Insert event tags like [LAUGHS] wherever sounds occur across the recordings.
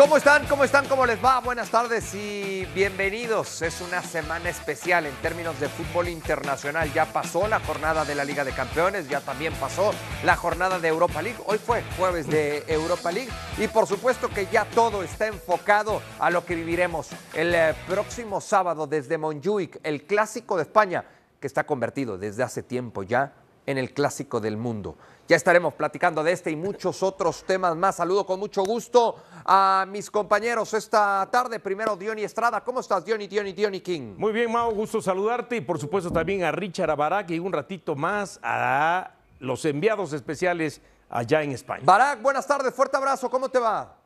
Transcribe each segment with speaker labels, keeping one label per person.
Speaker 1: ¿Cómo están? ¿Cómo están? ¿Cómo les va? Buenas tardes y bienvenidos. Es una semana especial en términos de fútbol internacional. Ya pasó la jornada de la Liga de Campeones, ya también pasó la jornada de Europa League. Hoy fue jueves de Europa League y por supuesto que ya todo está enfocado a lo que viviremos el eh, próximo sábado desde Montjuic, el clásico de España, que está convertido desde hace tiempo ya en el clásico del mundo. Ya estaremos platicando de este y muchos otros temas más. Saludo con mucho gusto a mis compañeros esta tarde. Primero, Diony Estrada. ¿Cómo estás, Diony, Diony, Diony King?
Speaker 2: Muy bien, Mau, gusto saludarte y por supuesto también a Richard Abarak y un ratito más a los enviados especiales allá en España.
Speaker 1: Barak, buenas tardes, fuerte abrazo, ¿cómo te va?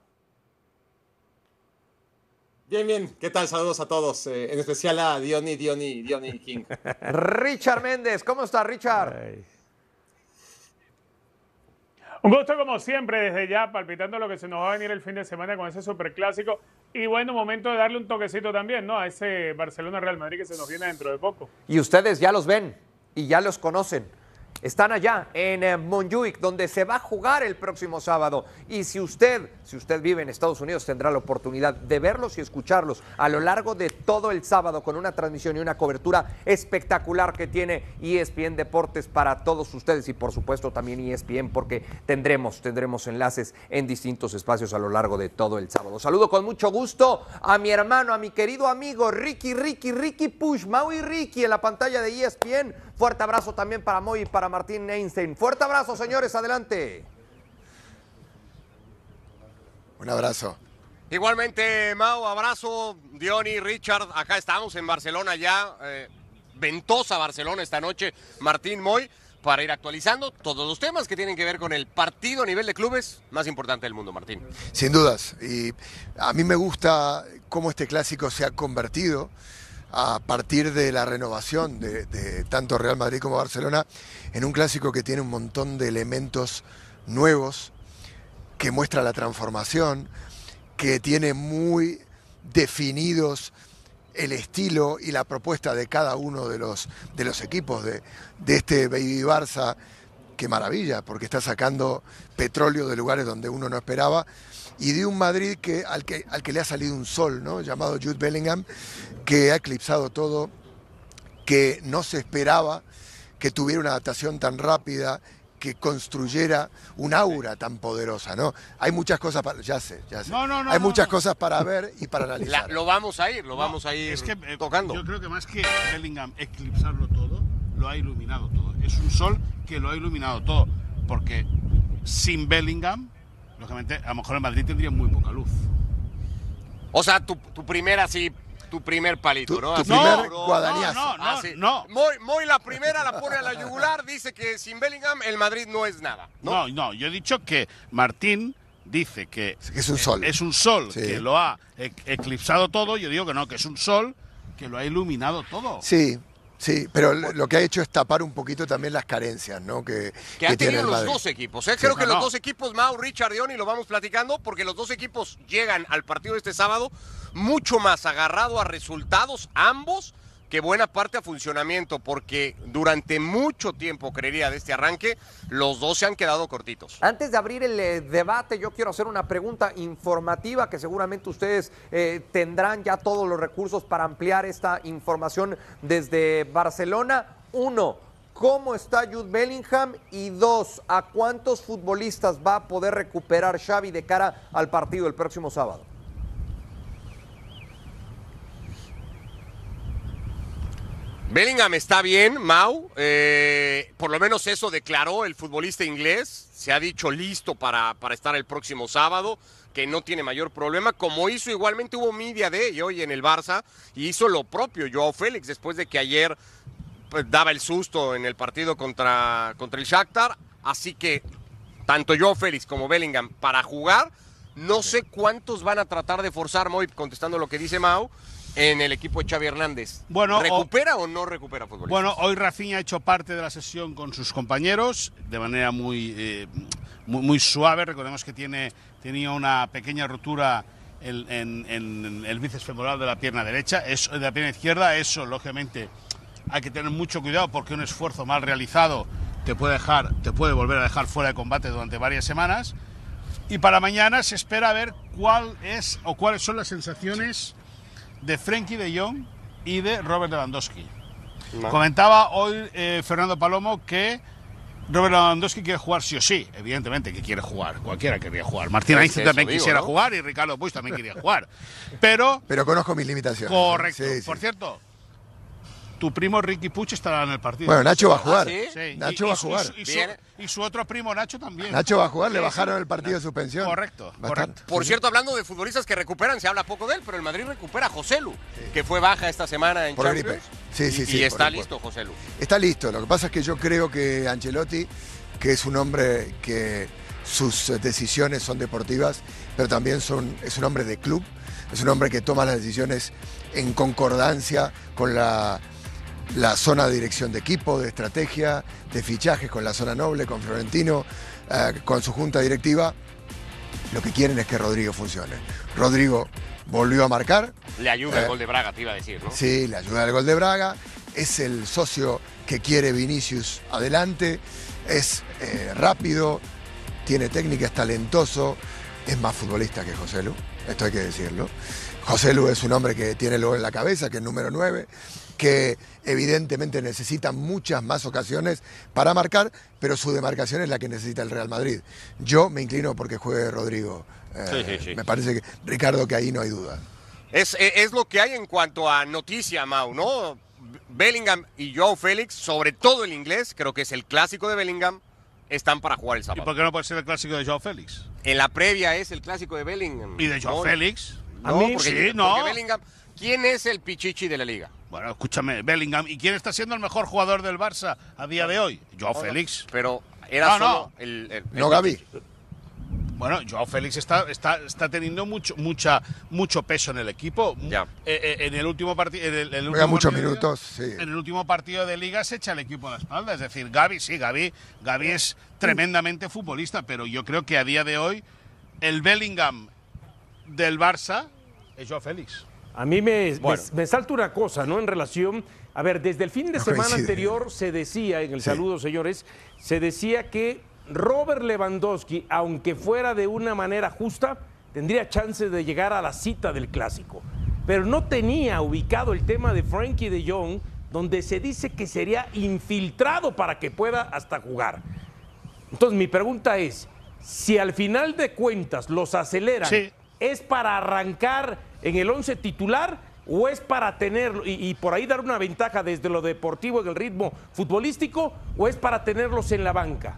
Speaker 3: Bien, bien, ¿qué tal? Saludos a todos, eh, en especial a Diony, Diony, Diony King. [LAUGHS]
Speaker 1: Richard Méndez, ¿cómo estás, Richard?
Speaker 2: Ay.
Speaker 4: Un gusto como siempre, desde ya, palpitando lo que se nos va a venir el fin de semana con ese superclásico. Y bueno, momento de darle un toquecito también, ¿no? A ese Barcelona-Real Madrid que se nos viene dentro de poco.
Speaker 1: Y ustedes ya los ven y ya los conocen. Están allá en eh, Montjuic, donde se va a jugar el próximo sábado. Y si usted, si usted vive en Estados Unidos, tendrá la oportunidad de verlos y escucharlos a lo largo de todo el sábado con una transmisión y una cobertura espectacular que tiene ESPN Deportes para todos ustedes y por supuesto también ESPN porque tendremos, tendremos enlaces en distintos espacios a lo largo de todo el sábado. Saludo con mucho gusto a mi hermano, a mi querido amigo Ricky, Ricky, Ricky Push, Maui Ricky en la pantalla de ESPN. Fuerte abrazo también para Moy y para Martín Einstein. Fuerte abrazo, señores, adelante.
Speaker 5: Un abrazo.
Speaker 6: Igualmente, Mau, abrazo, Diony, Richard, acá estamos en Barcelona ya, eh, ventosa Barcelona esta noche, Martín Moy, para ir actualizando todos los temas que tienen que ver con el partido a nivel de clubes más importante del mundo, Martín.
Speaker 5: Sin dudas. Y a mí me gusta cómo este clásico se ha convertido a partir de la renovación de, tanto Real Madrid como Barcelona en un clásico que tiene un montón de elementos nuevos, que muestra la transformación, que tiene muy definidos el estilo y la propuesta de cada uno de los, de los equipos de, de este Baby Barça. Qué maravilla, porque está sacando petróleo de lugares donde uno no esperaba. Y de un Madrid que, al, que, al que le ha salido un sol, ¿no? llamado Jude Bellingham, que ha eclipsado todo, que no se esperaba que tuviera una adaptación tan rápida, que construyera un aura tan poderosa, ¿no? Hay muchas cosas para, ya sé, ya sé.
Speaker 7: No, no, no,
Speaker 5: Hay
Speaker 7: no,
Speaker 5: muchas
Speaker 7: no.
Speaker 5: cosas para ver y para
Speaker 6: La-
Speaker 5: analizar.
Speaker 6: lo vamos a ir, lo
Speaker 7: No,
Speaker 6: vamos a ir
Speaker 7: es que, eh,
Speaker 6: tocando.
Speaker 7: Yo creo que más que Bellingham eclipsarlo todo, lo ha iluminado todo. Es un sol que lo ha iluminado todo. Porque sin Bellingham, lógicamente, a lo mejor el Madrid tendría muy poca luz.
Speaker 6: O sea, tu, tu primera, sí, tu primer palito,
Speaker 5: Tu-
Speaker 6: ¿no?
Speaker 5: tu primer
Speaker 6: no,
Speaker 5: guadañazo.
Speaker 7: No, no,
Speaker 6: Ah, sí.
Speaker 7: no.
Speaker 6: Moy, Moy la primera la pone a la yugular, dice que sin Bellingham el Madrid no es nada. ¿no?
Speaker 7: No, no, yo he dicho que Martín dice que
Speaker 5: Que es un sol.
Speaker 7: es un sol
Speaker 5: Sí.
Speaker 7: que lo ha e- eclipsado todo. Yo digo que no, que es un sol que lo ha iluminado todo.
Speaker 5: Sí, sí, pero lo que ha hecho es tapar un poquito también las carencias, ¿no? Que,
Speaker 6: Que han tenido los dos equipos. ¿eh? Creo que
Speaker 7: No,
Speaker 6: los
Speaker 7: no.
Speaker 6: dos equipos, Mau, Richard, y lo vamos platicando, porque los dos equipos llegan al partido de este sábado mucho más agarrado a resultados, ambos, que buena parte a funcionamiento, porque durante mucho tiempo, creería, de este arranque, los dos se han quedado cortitos.
Speaker 1: Antes de abrir el eh, debate, yo quiero hacer una pregunta informativa que seguramente ustedes eh, tendrán ya todos los recursos para ampliar esta información desde Barcelona. Uno, ¿cómo está Jude Bellingham? Y dos, ¿a cuántos futbolistas va a poder recuperar Xavi de cara al partido el próximo sábado?
Speaker 6: Bellingham está bien, Mau. eh, por lo menos eso declaró el futbolista inglés. Se ha dicho listo para, para estar el próximo sábado, que no tiene mayor problema. Como hizo igualmente hubo media de hoy en el Barça y hizo lo propio Joao Félix después de que ayer pues, daba el susto en el partido contra, contra el Shakhtar. Así que tanto Joao Félix como Bellingham para jugar. No sé cuántos van a tratar de forzar, Moy, contestando lo que dice Mau, en el equipo de Xavi Hernández.
Speaker 7: Bueno, o-
Speaker 6: ¿Recupera o, no recupera futbolistas?
Speaker 7: Bueno, hoy Rafinha ha hecho parte de la sesión con sus compañeros de manera muy, eh, muy, muy suave. Recordemos que tiene, tenía una pequeña rotura en, en- en el bíceps femoral de la pierna derecha, eso, de la pierna izquierda. Eso, lógicamente, hay que tener mucho cuidado porque un esfuerzo mal realizado te puede, dejar, te puede volver a dejar fuera de combate durante varias semanas. Y para mañana se espera ver cuál es o cuáles son las sensaciones de Frenkie de Jong y de Robert Lewandowski. Comentaba hoy eh, Fernando Palomo que Robert Lewandowski quiere jugar sí o sí, evidentemente que quiere jugar, cualquiera querría jugar. Martín Ainz también
Speaker 6: digo,
Speaker 7: quisiera
Speaker 6: ¿no?
Speaker 7: jugar y Ricardo Puig también quería jugar. Pero,
Speaker 5: Pero conozco mis limitaciones.
Speaker 7: correcto.
Speaker 5: Sí, sí.
Speaker 7: Por cierto, tu primo Ricky Puig estará en el partido.
Speaker 5: Bueno, Nacho va a jugar.
Speaker 6: ¿sí?
Speaker 7: Sí,
Speaker 5: Nacho
Speaker 7: y-
Speaker 5: va a
Speaker 7: y su-
Speaker 5: jugar.
Speaker 7: Y su,
Speaker 6: Bien.
Speaker 7: y su otro primo Nacho también.
Speaker 5: Nacho va a jugar, le
Speaker 7: Sí,
Speaker 5: bajaron
Speaker 7: sí.
Speaker 5: el partido de suspensión.
Speaker 7: Correcto, correcto.
Speaker 6: Por cierto, hablando de futbolistas que recuperan, se habla poco de él, pero el Madrid recupera a José Lu, que fue baja esta semana en
Speaker 5: Por
Speaker 6: Champions.
Speaker 5: gripe. Sí, sí, sí,
Speaker 6: Y
Speaker 5: por
Speaker 6: está
Speaker 5: gripe.
Speaker 6: listo José Lu.
Speaker 5: Está listo. Lo que pasa es que yo creo que Ancelotti, que es un hombre que sus decisiones son deportivas, pero también son, es un hombre de club, es un hombre que toma las decisiones en concordancia con la, la zona de dirección de equipo, de estrategia, de fichajes, con la zona noble, con Florentino, eh, con su junta directiva. Lo que quieren es que Rodrigo funcione. Rodrigo volvió a marcar,
Speaker 6: Le ayuda
Speaker 5: Eh,
Speaker 6: el gol de Braga, te iba a decir, ¿no?
Speaker 5: Sí, le ayuda el gol de Braga. Es el socio que quiere Vinicius adelante. Es eh, rápido, tiene técnica, es talentoso. Es más futbolista que José Lu, esto hay que decirlo. José Lu es un hombre que tiene gol en la cabeza, que es número 9, que evidentemente necesita muchas más ocasiones para marcar, pero su demarcación es la que necesita el Real Madrid. Yo me inclino porque juegue Rodrigo. Eh,
Speaker 6: Sí, sí, sí.
Speaker 5: Me parece que, Ricardo, que ahí no hay duda.
Speaker 6: Es, eh, es lo que hay en cuanto a noticia, Mau, ¿no? Bellingham y Joao Félix, sobre todo el inglés, creo que es el clásico de Bellingham, están para jugar el
Speaker 7: ¿Y
Speaker 6: sábado.
Speaker 7: por qué no puede ser el clásico de Joao Félix?
Speaker 6: En la previa es el clásico de Bellingham.
Speaker 7: ¿Y de
Speaker 6: No,
Speaker 7: Félix?
Speaker 6: No,
Speaker 2: A mí
Speaker 6: porque,
Speaker 7: sí,
Speaker 6: porque
Speaker 7: no.
Speaker 6: Bellingham, ¿quién es el pichichi de la liga?
Speaker 7: Bueno, escúchame, Bellingham. ¿Y quién está siendo el mejor jugador del Barça a día de hoy? Joao Félix.
Speaker 6: Pero era
Speaker 7: No,
Speaker 6: solo
Speaker 7: no.
Speaker 6: el, el-
Speaker 5: No,
Speaker 6: el
Speaker 5: Gaby.
Speaker 7: Bueno, Joao Félix está, está, está teniendo mucho, mucha, mucho peso en el equipo.
Speaker 6: Ya.
Speaker 7: Eh, eh, en el último partido. En el, el
Speaker 5: Juega
Speaker 7: último
Speaker 5: muchos
Speaker 7: partido de liga-
Speaker 5: minutos, sí.
Speaker 7: En el último partido de liga se echa el equipo a la espalda. Es decir, Gaby, sí, Gaby, Gaby es tremendamente futbolista, pero yo creo que a día de hoy el Bellingham del Barça es Joao Félix.
Speaker 2: A mí me,
Speaker 6: Bueno.
Speaker 2: me, me salta una cosa, ¿no? En relación. A ver, desde el fin de
Speaker 5: No
Speaker 2: semana
Speaker 5: coincide.
Speaker 2: anterior se decía, en el
Speaker 5: Sí.
Speaker 2: saludo, señores, se decía que Robert Lewandowski, aunque fuera de una manera justa, tendría chance de llegar a la cita del clásico. Pero no tenía ubicado el tema de Frankie de Jong, donde se dice que sería infiltrado para que pueda hasta jugar. Entonces, mi pregunta es: si al final de cuentas los aceleran,
Speaker 7: Sí.
Speaker 2: ¿Es para arrancar en el 11 titular o es para tenerlo y, por ahí dar una ventaja desde lo deportivo en el ritmo futbolístico o es para tenerlos en la banca?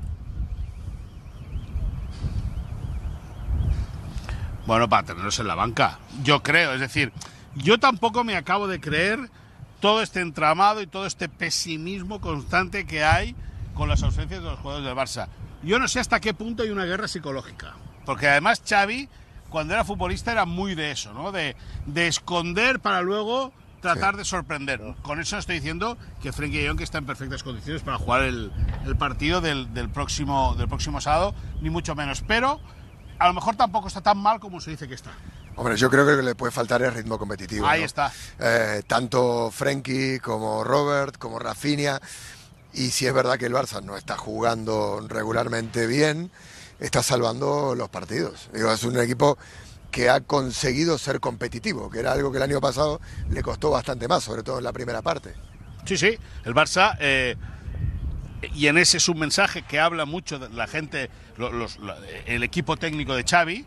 Speaker 7: Bueno, para tenerlos en la banca, yo creo. Es decir, yo tampoco me acabo de creer todo este entramado y todo este pesimismo constante que hay con las ausencias de los jugadores del Barça. Yo no sé hasta qué punto hay una guerra psicológica. Porque además Xavi, cuando era futbolista, era muy de eso, ¿no? De, de esconder para luego tratar de sorprender. Con eso estoy diciendo que Frenkie de Jong está en perfectas condiciones para jugar el, el partido del, del próximo, del próximo sábado, ni mucho menos. Pero a lo mejor tampoco está tan mal como se dice que está.
Speaker 5: Hombre, yo creo que lo que le puede faltar es ritmo competitivo.
Speaker 7: Ahí
Speaker 5: ¿no?
Speaker 7: está.
Speaker 5: Eh, tanto Frenkie como Robert, como Rafinha. Y si es verdad que el Barça no está jugando regularmente bien, está salvando los partidos. Digo, es un equipo que ha conseguido ser competitivo, que era algo que el año pasado le costó bastante más, sobre todo en la primera parte.
Speaker 7: Sí, sí, el Barça, eh, y en ese es un mensaje que habla mucho de la gente, lo- los- la- el equipo técnico de Xavi,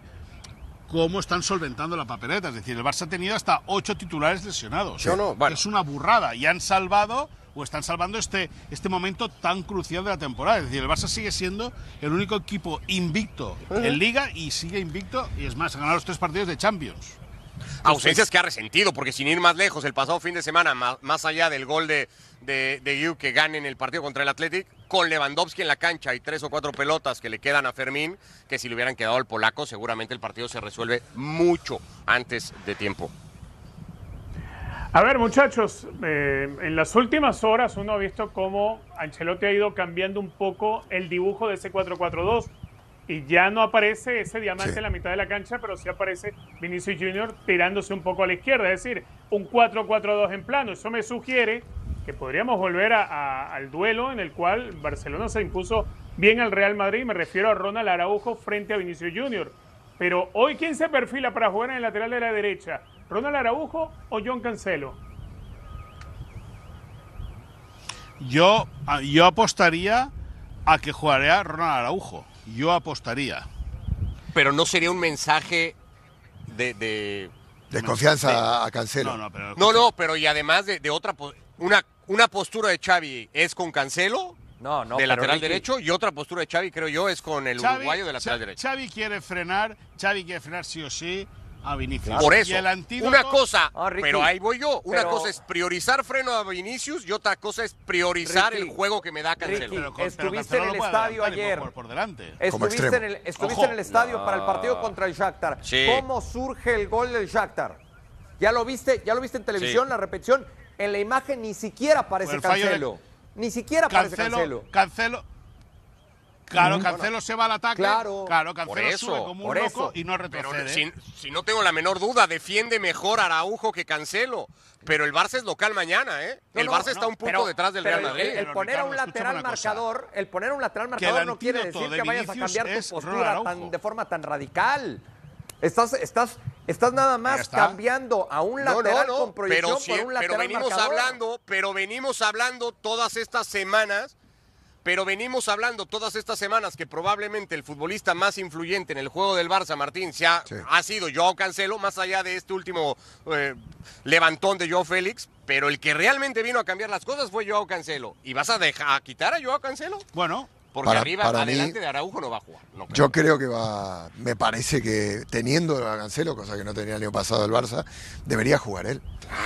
Speaker 7: cómo están solventando la papeleta. Es decir, el Barça ha tenido hasta ocho titulares lesionados.
Speaker 6: No, no, bueno.
Speaker 7: Es una burrada y han salvado o están salvando este, este momento tan crucial de la temporada. Es decir, el Barça sigue siendo el único equipo invicto en Liga y sigue invicto y es más, ha ganado los tres partidos de Champions.
Speaker 6: Ausencias que ha resentido, porque sin ir más lejos, el pasado fin de semana, ma- más, allá del gol de, de, de Yu que gane en el partido contra el Athletic, con Lewandowski en la cancha y tres o cuatro pelotas que le quedan a Fermín, que si le hubieran quedado al polaco, seguramente el partido se resuelve mucho antes de tiempo.
Speaker 4: A ver, muchachos, eh, en las últimas horas uno ha visto cómo Ancelotti ha ido cambiando un poco el dibujo de ese 4-4-2 y ya no aparece ese diamante
Speaker 5: Sí.
Speaker 4: en la mitad de la cancha, pero sí aparece Vinicius Junior tirándose un poco a la izquierda, es decir, un 4-4-2 en plano. Eso me sugiere que podríamos volver a- a- al duelo en el cual Barcelona se impuso bien al Real Madrid, me refiero a Ronald Araujo frente a Vinicius Junior. Pero hoy, ¿quién se perfila para jugar en el lateral de la derecha? ¿Ronald Araujo o John Cancelo?
Speaker 7: Yo, ah, yo apostaría a que jugaría Ronald Araujo. Yo apostaría.
Speaker 6: Pero no sería un mensaje de. de-
Speaker 5: Desconfianza a Cancelo.
Speaker 7: No, no, pero
Speaker 6: No, no, pero y además de, de otra. Una, una postura de Xavi es con Cancelo,
Speaker 1: No, no.
Speaker 6: de lateral
Speaker 1: Ricky,
Speaker 6: derecho, y otra postura de Xavi, creo yo, es con el
Speaker 7: Xavi-
Speaker 6: uruguayo de lateral derecho.
Speaker 7: Xavi quiere frenar, Xavi quiere frenar sí o sí a Vinicius.
Speaker 6: Por
Speaker 7: Y
Speaker 6: eso,
Speaker 7: el antídoto-
Speaker 6: una cosa,
Speaker 1: Ah, Ricky,
Speaker 6: pero ahí voy yo, una
Speaker 1: pero-
Speaker 6: cosa es priorizar freno a Vinicius y otra cosa es priorizar
Speaker 1: Ricky,
Speaker 6: el juego que me da Cancelo.
Speaker 1: Ricky,
Speaker 7: Pero con- pero
Speaker 1: Estuviste
Speaker 7: Cancelo
Speaker 1: en el estadio ayer.
Speaker 7: Por, por delante.
Speaker 5: Como
Speaker 1: Estuviste, en el, estuviste en el estadio para el partido contra el Shakhtar.
Speaker 6: Sí.
Speaker 1: ¿Cómo surge el gol del Shakhtar? ¿Ya lo viste? ¿Ya lo viste en televisión,
Speaker 6: Sí.
Speaker 1: la repetición? En la imagen ni siquiera aparece
Speaker 7: de-
Speaker 1: Cancelo. Ni siquiera aparece
Speaker 7: Cancelo,
Speaker 1: Cancelo.
Speaker 7: Claro, Cancelo se va al ataque.
Speaker 1: Claro.
Speaker 7: Claro,
Speaker 6: Por
Speaker 7: Cancelo
Speaker 6: eso,
Speaker 7: sube como
Speaker 1: por
Speaker 7: un
Speaker 1: eso.
Speaker 7: loco y no
Speaker 6: Pero
Speaker 7: retrocede.
Speaker 6: si, si no tengo la menor duda, defiende mejor Araujo que Cancelo. Pero el Barça es local mañana, ¿eh?
Speaker 1: No,
Speaker 6: el Barça
Speaker 1: no,
Speaker 6: está un punto
Speaker 1: pero-
Speaker 6: detrás del
Speaker 1: pero
Speaker 6: Real Madrid.
Speaker 1: El, el
Speaker 7: Pero,
Speaker 1: poner a un lateral
Speaker 7: cosa.
Speaker 1: marcador, el poner a un lateral marcador no quiere decir
Speaker 7: de
Speaker 1: que vayas a cambiar tu postura tan, de forma tan radical. Estás, estás, estás nada más
Speaker 7: está.
Speaker 1: cambiando a un lateral
Speaker 6: no, no,
Speaker 1: con proyección
Speaker 6: pero,
Speaker 1: por un lateral
Speaker 6: pero venimos
Speaker 1: marcador.
Speaker 6: hablando, pero venimos hablando todas estas semanas, pero venimos hablando todas estas semanas que probablemente el futbolista más influyente en el juego del Barça, Martín, se ha,
Speaker 5: Sí.
Speaker 6: ha sido Joao Cancelo, más allá de este último eh, levantón de Joao Félix, pero el que realmente vino a cambiar las cosas fue Joao Cancelo. ¿Y vas a dejar a quitar a Joao Cancelo?
Speaker 7: Bueno,
Speaker 6: Porque
Speaker 5: Para-
Speaker 6: arriba,
Speaker 5: para mí-
Speaker 6: adelante de Araujo no va a jugar. no creo.
Speaker 5: Yo creo que va, me parece que teniendo a Cancelo, cosa que no tenía el año pasado el Barça, debería jugar él.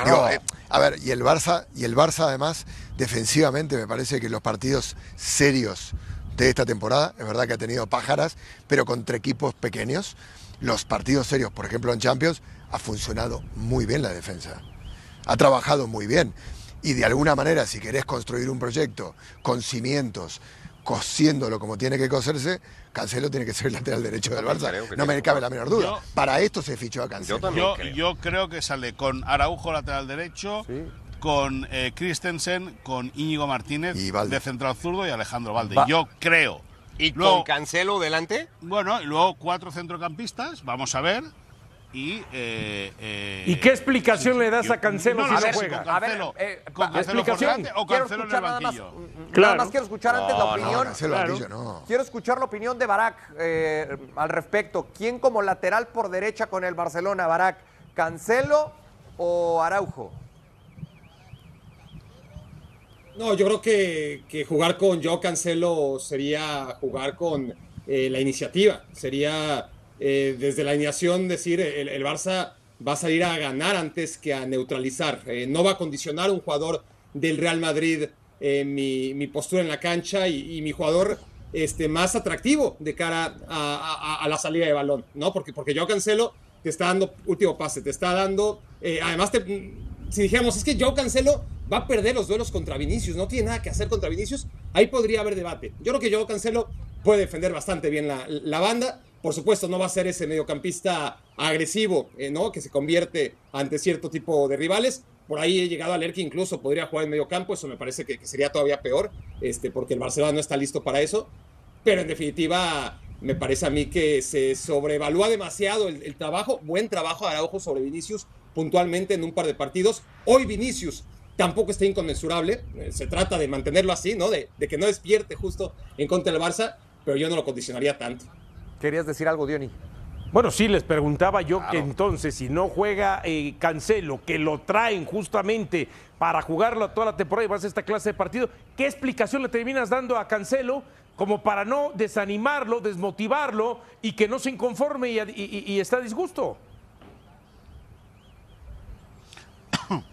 Speaker 5: Digo, eh, a ver, y el Barça, y el Barça además, defensivamente, me parece que los partidos serios de esta temporada, es verdad que ha tenido pájaras, pero contra equipos pequeños, los partidos serios, por ejemplo en Champions, ha funcionado muy bien la defensa. Ha trabajado muy bien. Y de alguna manera, si querés construir un proyecto con cimientos, cosiéndolo como tiene que coserse, Cancelo tiene que ser el lateral derecho del Barça. No me cabe la menor duda.
Speaker 7: Yo-
Speaker 5: Para esto se fichó a Cancelo.
Speaker 6: Yo creo.
Speaker 7: yo creo que sale con Araujo lateral derecho, con eh, Christensen, con Íñigo Martínez
Speaker 5: Y
Speaker 7: de central zurdo y Alejandro Valde.
Speaker 1: Va-
Speaker 7: Yo creo.
Speaker 6: ¿Y
Speaker 7: Luego-
Speaker 6: con Cancelo delante?
Speaker 7: Bueno, y luego cuatro centrocampistas, vamos a ver. Y, eh, eh,
Speaker 2: ¿Y qué explicación le das
Speaker 7: yo-
Speaker 2: a Cancelo
Speaker 7: no
Speaker 2: si no juega?
Speaker 7: con
Speaker 1: A ver,
Speaker 7: Cancelo,
Speaker 1: eh,
Speaker 7: con Cancelo
Speaker 2: explicación.
Speaker 7: o
Speaker 1: Quiero
Speaker 7: Cancelo en el
Speaker 1: escuchar nada más,
Speaker 7: banquillo.
Speaker 1: nada
Speaker 4: Claro.
Speaker 1: más quiero escuchar antes la
Speaker 6: No,
Speaker 1: opinión.
Speaker 5: No, Cancelo
Speaker 4: Claro.
Speaker 5: banquillo, no.
Speaker 1: Quiero escuchar la opinión de Barak eh, al respecto. ¿Quién como lateral por derecha con el Barcelona, Barak? ¿Cancelo o Araujo?
Speaker 3: No, yo creo que, que jugar con Joe Cancelo sería jugar con eh, la iniciativa. Sería eh, desde la alineación decir el, el Barça va a salir a ganar antes que a neutralizar. Eh, no va a condicionar un jugador del Real Madrid eh, mi, mi postura en la cancha y, y mi jugador este, más atractivo de cara a, a- a la salida de balón, ¿no? Porque, porque Joe Cancelo te está dando último pase, te está dando, eh, además te, si dijéramos, es que Joe Cancelo va a perder los duelos contra Vinicius, no tiene nada que hacer contra Vinicius, ahí podría haber debate. Yo creo que Joe Cancelo puede defender bastante bien la, la banda, por supuesto no va a ser ese mediocampista agresivo, eh, ¿no? Que se convierte ante cierto tipo de rivales. Por ahí he llegado a leer que incluso podría jugar en medio campo, eso me parece que, sería todavía peor, este, porque el Barcelona no está listo para eso. Pero en definitiva, me parece a mí que se sobrevalúa demasiado el, trabajo, buen trabajo de Araujo sobre Vinicius puntualmente en un par de partidos. Hoy Vinicius tampoco está inconmensurable, eh, se trata de mantenerlo así, ¿no? De, de que no despierte justo en contra del Barça, pero yo no lo condicionaría tanto.
Speaker 1: ¿Querías decir algo, Diony?
Speaker 2: Bueno, sí, les preguntaba yo que entonces, si no juega eh, Cancelo, que lo traen justamente para jugarlo toda la temporada y vas a esta clase de partido, ¿qué explicación le terminas dando a Cancelo como para no desanimarlo, desmotivarlo y que no se inconforme y, y- y está a disgusto? [COUGHS]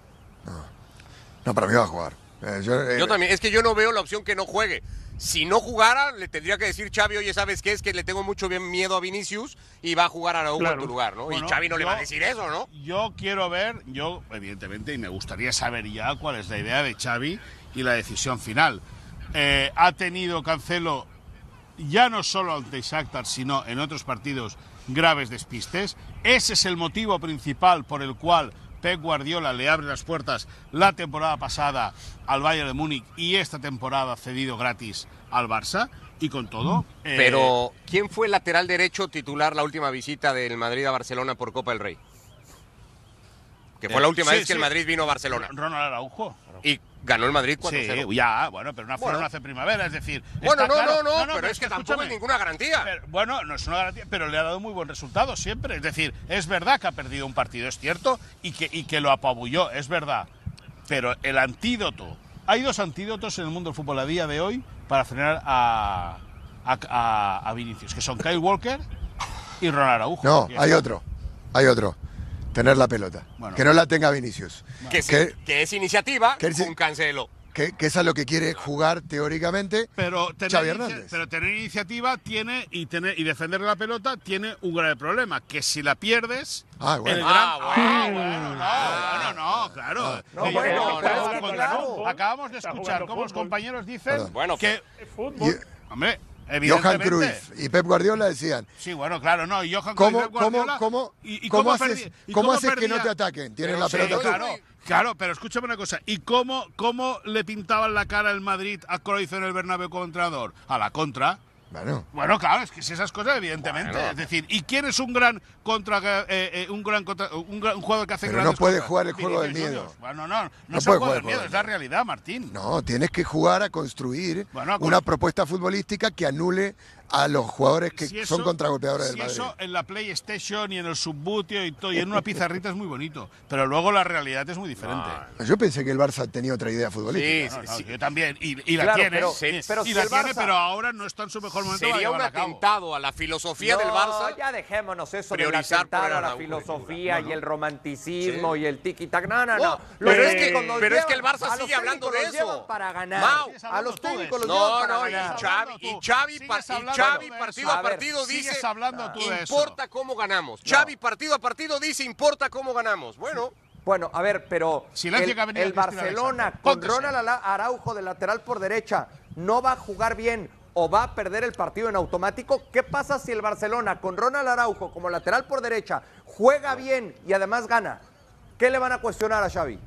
Speaker 5: No, para mí va a jugar. Eh, yo, eh,
Speaker 6: Yo también, es que yo no veo la opción que no juegue. Si no jugara, le tendría que decir Xavi, oye, ¿sabes qué? Es que le tengo mucho bien miedo a Vinicius y va a jugar a Araujo
Speaker 4: Claro.
Speaker 6: en tu lugar, ¿no?
Speaker 7: Bueno,
Speaker 6: y Xavi no le va a decir eso, ¿no?
Speaker 7: Yo quiero ver, yo evidentemente, y me gustaría saber ya cuál es la idea de Xavi y la decisión final. Eh, ha tenido Cancelo ya no solo ante Shakhtar, sino en otros partidos graves despistes. Ese es el motivo principal por el cual Pep Guardiola le abre las puertas la temporada pasada al Bayern de Múnich y esta temporada cedido gratis al Barça. y con todo. eh,
Speaker 6: Pero, ¿quién fue el lateral derecho titular la última visita del Madrid a Barcelona por Copa del Rey? Que fue la última
Speaker 7: sí,
Speaker 6: vez que el. Madrid vino a Barcelona.
Speaker 7: Ronald Araujo.
Speaker 6: Y ganó el Madrid
Speaker 7: Sí,
Speaker 6: 4-0.
Speaker 7: ya, bueno, pero una
Speaker 6: Bueno.
Speaker 7: no hace primavera, es decir.
Speaker 6: Bueno, no,
Speaker 7: claro-
Speaker 6: no, no, pero es que tampoco es ninguna garantía.
Speaker 7: pero- bueno, no es una garantía, pero le ha dado muy buen resultado siempre. Es decir, es verdad que ha perdido un partido, es cierto, y que, y que lo apabulló, es verdad. Pero el antídoto, hay dos antídotos en el mundo del fútbol a día de hoy para frenar a, a, a- a Vinicius, que son Kyle Walker y Ronald Araujo.
Speaker 5: No, hay otro. Hay otro. Tener la pelota.
Speaker 7: Bueno.
Speaker 5: Que no la tenga Vinicius.
Speaker 6: Que, sí,
Speaker 5: Que-
Speaker 6: que es iniciativa
Speaker 5: que es-
Speaker 6: con Cancelo.
Speaker 5: Que, que es a lo que quiere jugar teóricamente
Speaker 7: Pero tener,
Speaker 5: Xavi Hernández.
Speaker 7: pero tener iniciativa tiene y tener y defender la pelota tiene un grave problema, que si la pierdes,
Speaker 5: Ah, bueno.
Speaker 7: el
Speaker 6: Ah,
Speaker 7: gran-
Speaker 6: bueno.
Speaker 7: Ah, bueno, no, no, claro.
Speaker 1: No, bueno,
Speaker 7: que que-
Speaker 1: claro.
Speaker 7: acabamos de escuchar cómo los compañeros dicen
Speaker 5: Perdón.
Speaker 6: Bueno,
Speaker 7: que,
Speaker 4: Es fútbol.
Speaker 7: hombre,
Speaker 5: Johan. Cruyff y Pep Guardiola decían,
Speaker 7: Sí, bueno, claro, no, y Johan
Speaker 5: ¿cómo,
Speaker 7: Cruyff, Pep
Speaker 5: cómo,
Speaker 7: Guardiola,
Speaker 5: cómo,
Speaker 7: y- y
Speaker 5: cómo haces,
Speaker 7: y
Speaker 5: cómo haces que no te ataquen? Tienes la
Speaker 6: sí,
Speaker 5: pelota tú.
Speaker 7: claro, claro, pero escúchame una cosa. ¿Y cómo, cómo le pintaban la cara el Madrid a Cruyff en el Bernabéu como entrenador? A la contra.
Speaker 5: Bueno,
Speaker 7: Bueno, claro, es que si esas cosas, evidentemente.
Speaker 6: Bueno.
Speaker 7: Es decir, ¿y quién es un gran contra eh, eh, un gran contra- un, gran- un jugador que hace
Speaker 5: Pero no puede jugar el juego del miedo.
Speaker 7: Bueno, no, no,
Speaker 5: No
Speaker 7: juego
Speaker 5: jugar
Speaker 7: del
Speaker 5: el
Speaker 7: miedo, es la realidad, Martín.
Speaker 5: no, tienes que jugar a construir
Speaker 7: Bueno,
Speaker 5: una propuesta futbolística que anule a los jugadores que
Speaker 7: Si
Speaker 5: son
Speaker 7: eso-
Speaker 5: contragolpeadores
Speaker 7: si
Speaker 5: del Madrid.
Speaker 7: eso en la PlayStation y en el Subbuteo y todo, y en una pizarrita es muy bonito, pero luego la realidad es muy diferente.
Speaker 5: Yo pensé que el Barça tenía otra idea futbolística.
Speaker 6: Sí,
Speaker 7: No,
Speaker 6: sí,
Speaker 7: no,
Speaker 6: sí.
Speaker 7: yo también, y, y la
Speaker 1: Claro,
Speaker 7: tiene,
Speaker 1: pero-
Speaker 7: sí,
Speaker 1: pero
Speaker 7: y
Speaker 1: si
Speaker 7: la
Speaker 1: el
Speaker 7: tiene,
Speaker 1: Barça-
Speaker 7: pero ahora no está en su mejor momento
Speaker 6: Sería un
Speaker 7: a
Speaker 6: atentado a la filosofía del
Speaker 1: No,
Speaker 6: Barça.
Speaker 1: Ya dejémonos eso
Speaker 6: priorizar
Speaker 1: del atentado a la filosofía y el romanticismo y el tiki-tac. No, no, no.
Speaker 6: pero es que- pero es que el Barça sigue hablando de eso.
Speaker 1: para ganar. A los
Speaker 7: tú de
Speaker 1: técnicos los llevan
Speaker 6: No,
Speaker 1: para
Speaker 6: no, y
Speaker 1: ganar.
Speaker 6: Xavi, y Xavi, Xavi
Speaker 7: de
Speaker 6: partido a
Speaker 1: ver,
Speaker 6: partido dice,
Speaker 7: hablando tú de eso.
Speaker 6: importa cómo ganamos. Xavi partido a partido dice, importa cómo ganamos. Bueno,
Speaker 1: Bueno, a ver, pero
Speaker 7: Silencio
Speaker 1: el, el Barcelona con Ronald Araujo de lateral por derecha no va a jugar bien o va a perder el partido en automático. ¿Qué pasa si el Barcelona con Ronald Araujo como lateral por derecha juega bien y además gana? ¿Qué le van a cuestionar a Xavi?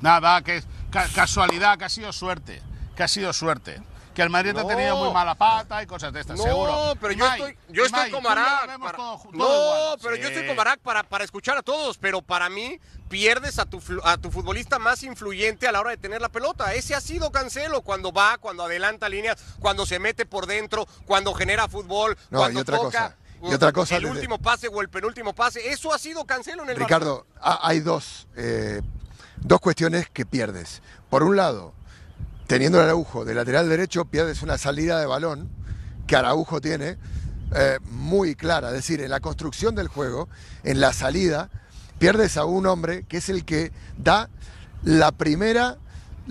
Speaker 7: Nada, que es casualidad, que ha sido suerte. Que ha sido suerte. Que el Madrid ha
Speaker 6: No.
Speaker 7: tenido muy mala pata y cosas de estas,
Speaker 6: no,
Speaker 7: seguro.
Speaker 6: pero yo estoy, yo estoy para-
Speaker 7: todo todo
Speaker 6: no,
Speaker 7: igual.
Speaker 6: pero yo estoy con Barak para, para escuchar a todos, pero para mí pierdes a tu, a tu futbolista más influyente a la hora de tener la pelota. Ese ha sido Cancelo cuando va, cuando adelanta líneas, cuando se mete por dentro, cuando genera fútbol,
Speaker 5: No,
Speaker 6: cuando
Speaker 5: y otra
Speaker 6: toca.
Speaker 5: cosa, y otra cosa
Speaker 6: el
Speaker 5: desde-
Speaker 6: último pase o el penúltimo pase. Eso ha sido Cancelo en el.
Speaker 5: Ricardo, ha- hay dos, eh, dos cuestiones que pierdes. Por un lado, teniendo a Araujo de lateral derecho, pierdes una salida de balón que Araujo tiene eh, muy clara. Es decir, en la construcción del juego, en la salida, pierdes a un hombre que es el que da la primera,